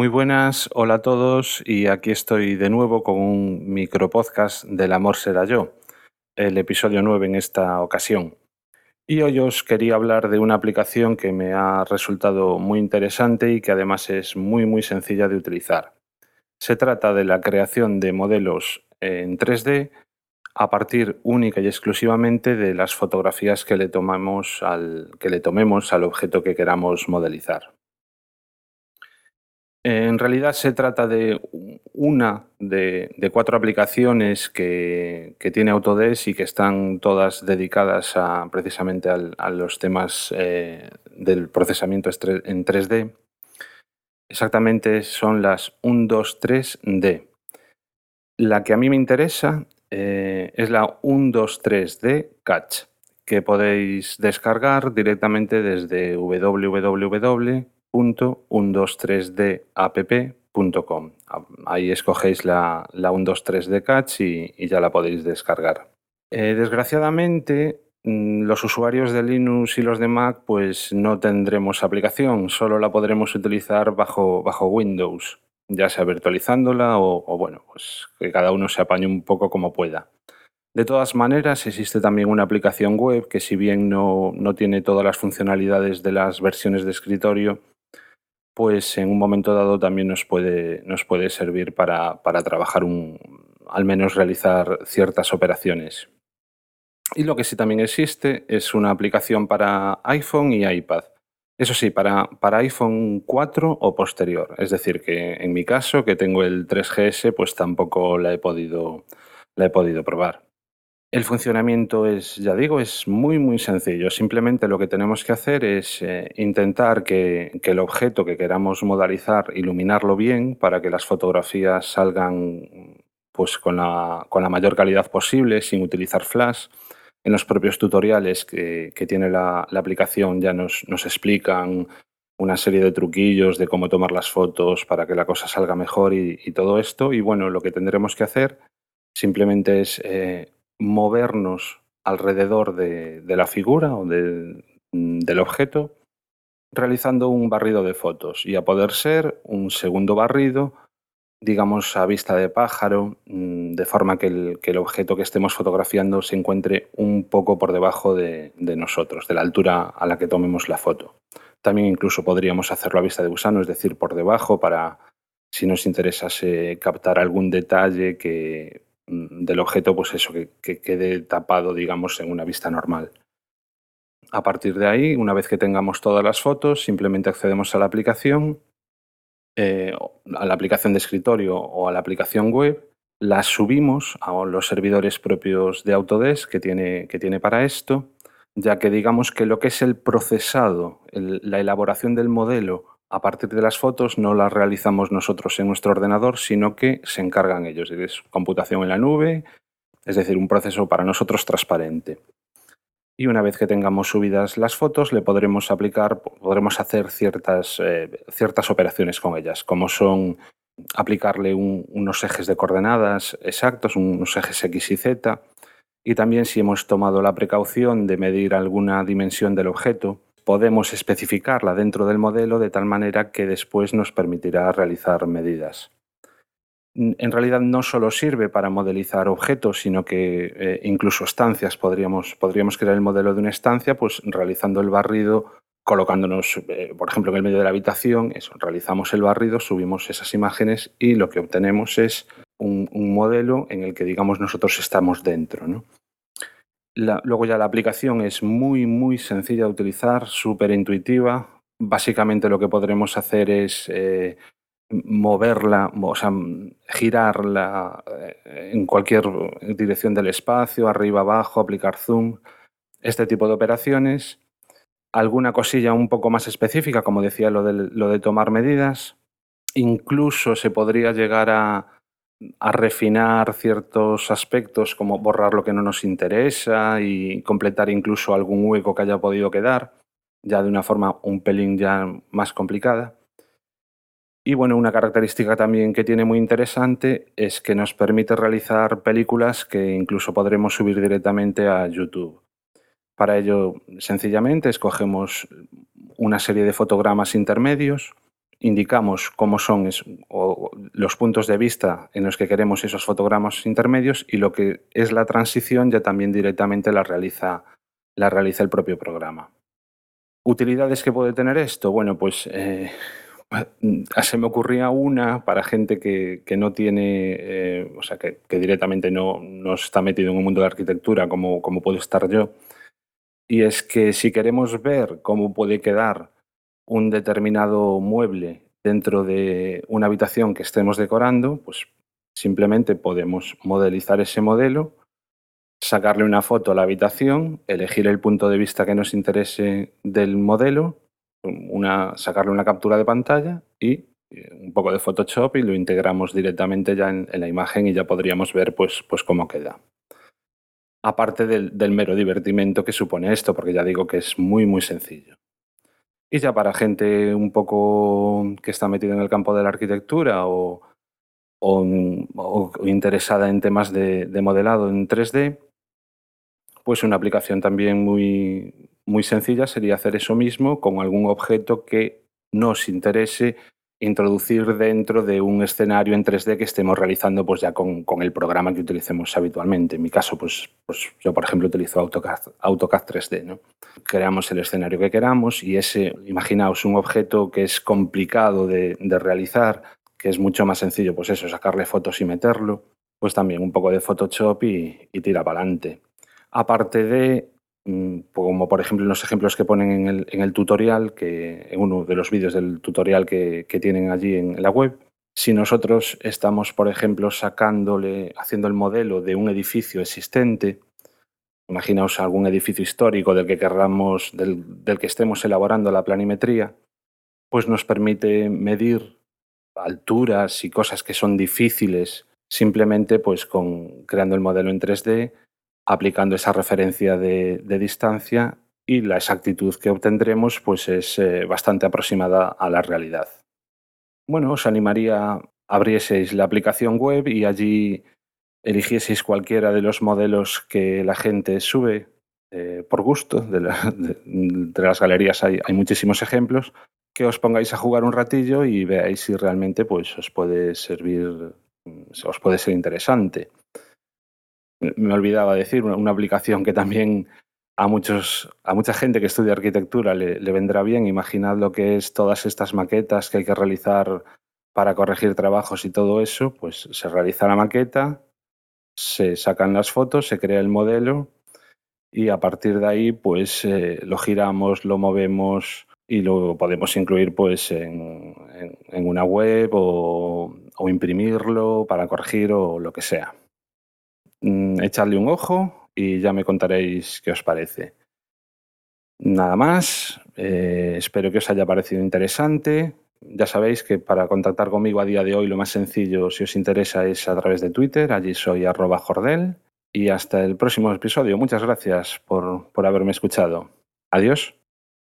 Muy buenas, hola a todos y aquí estoy de nuevo con un micropodcast del amor será yo, el episodio 9 en esta ocasión. Y hoy os quería hablar de una aplicación que me ha resultado muy interesante y que además es muy muy sencilla de utilizar. Se trata de la creación de modelos en 3D a partir única y exclusivamente de las fotografías que le, tomamos al, que le tomemos al objeto que queramos modelizar. En realidad se trata de una de, cuatro aplicaciones que, tiene Autodesk y que están todas dedicadas a, precisamente a los temas eh, del procesamiento en 3D. Exactamente son las 1, 2, 3D. La que a mí me interesa eh, es la 1, 2, 3D Catch, que podéis descargar directamente desde www 123dapp.com. Ahí escogéis la, la 123D Catch y, ya la podéis descargar. Eh, desgraciadamente, mm, los usuarios de Linux y los de Mac pues no tendremos aplicación, solo la podremos utilizar bajo, bajo Windows, ya sea virtualizándola o, o bueno, pues que cada uno se apañe un poco como pueda. De todas maneras, existe también una aplicación web que si bien no, no tiene todas las funcionalidades de las versiones de escritorio, pues en un momento dado también nos puede, nos puede servir para, trabajar un, al menos realizar ciertas operaciones. Y lo que sí también existe es una aplicación para iPhone y iPad. Eso sí, para, para, iPhone 4 o posterior. Es decir, que en mi caso, que tengo el 3GS, pues tampoco la he podido, la he podido probar. El funcionamiento es, ya digo, es muy, muy sencillo. Simplemente lo que tenemos que hacer es eh, intentar que, el objeto que queramos modalizar, iluminarlo bien para que las fotografías salgan pues, con, la, mayor calidad posible, sin utilizar flash. En los propios tutoriales que, tiene la, aplicación ya nos, explican una serie de truquillos de cómo tomar las fotos para que la cosa salga mejor y, todo esto. Y bueno, lo que tendremos que hacer simplemente es eh, movernos alrededor de, la figura o mm, del objeto realizando un barrido de fotos y a poder ser un segundo barrido, digamos a vista de pájaro, mm, de forma que el, objeto que estemos fotografiando se encuentre un poco por debajo de, de, nosotros, de la altura a la que tomemos la foto. También incluso podríamos hacerlo a vista de gusano, es decir, por debajo para, si nos interesase captar algún detalle que del objeto, pues eso, que, quede tapado, digamos, en una vista normal. A partir de ahí, una vez que tengamos todas las fotos, simplemente accedemos a la aplicación, eh, a la aplicación de escritorio o a la aplicación web, las subimos a los servidores propios de Autodesk que tiene, que tiene para esto, ya que digamos que lo que es el procesado, la elaboración del modelo a partir de las fotos no las realizamos nosotros en nuestro ordenador, sino que se encargan ellos. Es computación en la nube, es decir, un proceso para nosotros transparente. Y una vez que tengamos subidas las fotos, le podremos aplicar, podremos hacer ciertas, eh, ciertas operaciones con ellas, como son aplicarle unos ejes de coordenadas exactos, unos ejes X y Z, y también si hemos tomado la precaución de medir alguna dimensión del objeto, podemos especificarla dentro del modelo de tal manera que después nos permitirá realizar medidas. En realidad no solo sirve para modelizar objetos, sino que eh, incluso estancias. Podríamos, podríamos crear el modelo de una estancia pues, realizando el barrido, colocándonos, eh, por ejemplo, en el medio de la habitación, realizamos el barrido, subimos esas imágenes y lo que obtenemos es un, un modelo en el que, digamos, nosotros estamos dentro. ¿no? Luego ya la aplicación es muy, muy sencilla de utilizar, súper intuitiva. Básicamente lo que podremos hacer es eh, moverla, o sea, girarla eh, en cualquier dirección del espacio, arriba, abajo, aplicar zoom, este tipo de operaciones. Alguna cosilla un poco más específica, como decía, lo lo de tomar medidas. Incluso se podría llegar a, a refinar ciertos aspectos como borrar lo que no nos interesa y completar incluso algún hueco que haya podido quedar, ya de una forma un pelín ya más complicada. Y bueno, una característica también que tiene muy interesante es que nos permite realizar películas que incluso podremos subir directamente a YouTube. Para ello, sencillamente, escogemos una serie de fotogramas intermedios indicamos cómo son los puntos de vista en los que queremos esos fotogramas intermedios y lo que es la transición ya también directamente la realiza, la realiza el propio programa. ¿Utilidades que puede tener esto? Bueno, pues eh, se me ocurría una para gente que, no tiene, eh, o sea, que, directamente no, no, está metido en un mundo de arquitectura como, como puedo estar yo. Y es que si queremos ver cómo puede quedar un determinado mueble dentro de una habitación que estemos decorando, pues simplemente podemos modelizar ese modelo, sacarle una foto a la habitación, elegir el punto de vista que nos interese del modelo, una, sacarle una captura de pantalla y eh, un poco de Photoshop y lo integramos directamente ya en, la imagen y ya podríamos ver pues, pues cómo queda. Aparte del, del mero divertimento que supone esto, porque ya digo que es muy muy sencillo. Y ya para gente un poco que está metida en el campo de la arquitectura o, interesada en temas de, modelado en 3D, pues una aplicación también muy, muy sencilla sería hacer eso mismo con algún objeto que nos interese introducir dentro de un escenario en 3D que estemos realizando pues ya con, el programa que utilicemos habitualmente. En mi caso, pues, pues yo, por ejemplo, utilizo AutoCAD, AutoCAD 3D. ¿no? Creamos el escenario que queramos y ese, imaginaos, un objeto que es complicado de, realizar, que es mucho más sencillo, pues eso, sacarle fotos y meterlo, pues también un poco de Photoshop y, tira para adelante. Aparte de como por ejemplo en los ejemplos que ponen en el, tutorial, que, en uno de los vídeos del tutorial que, tienen allí en la web, si nosotros estamos, por ejemplo, sacándole, haciendo el modelo de un edificio existente, imaginaos algún edificio histórico del que querramos, del, del que estemos elaborando la planimetría, pues nos permite medir alturas y cosas que son difíciles simplemente pues con creando el modelo en 3D aplicando esa referencia de, distancia y la exactitud que obtendremos pues es eh, bastante aproximada a la realidad. Bueno, os animaría abrieseis la aplicación web y allí eligieseis cualquiera de los modelos que la gente sube eh, por gusto. De, las galerías hay, muchísimos ejemplos. Que os pongáis a jugar un ratillo y veáis si realmente pues, os puede servir, os puede ser interesante me olvidaba decir, una, aplicación que también a, muchos, a mucha gente que estudia arquitectura le, vendrá bien. Imaginad lo que es todas estas maquetas que hay que realizar para corregir trabajos y todo eso, pues se realiza la maqueta, se sacan las fotos, se crea el modelo y a partir de ahí pues eh, lo giramos, lo movemos y lo podemos incluir pues en, una web o imprimirlo para corregir o lo que sea. Mm, echadle un ojo y ya me contaréis qué os parece. Nada más, eh, espero que os haya parecido interesante. Ya sabéis que para contactar conmigo a día de hoy lo más sencillo, si os interesa, es a través de Twitter. Allí soy arroba jordel. Y hasta el próximo episodio. Muchas gracias por, por haberme escuchado. Adiós.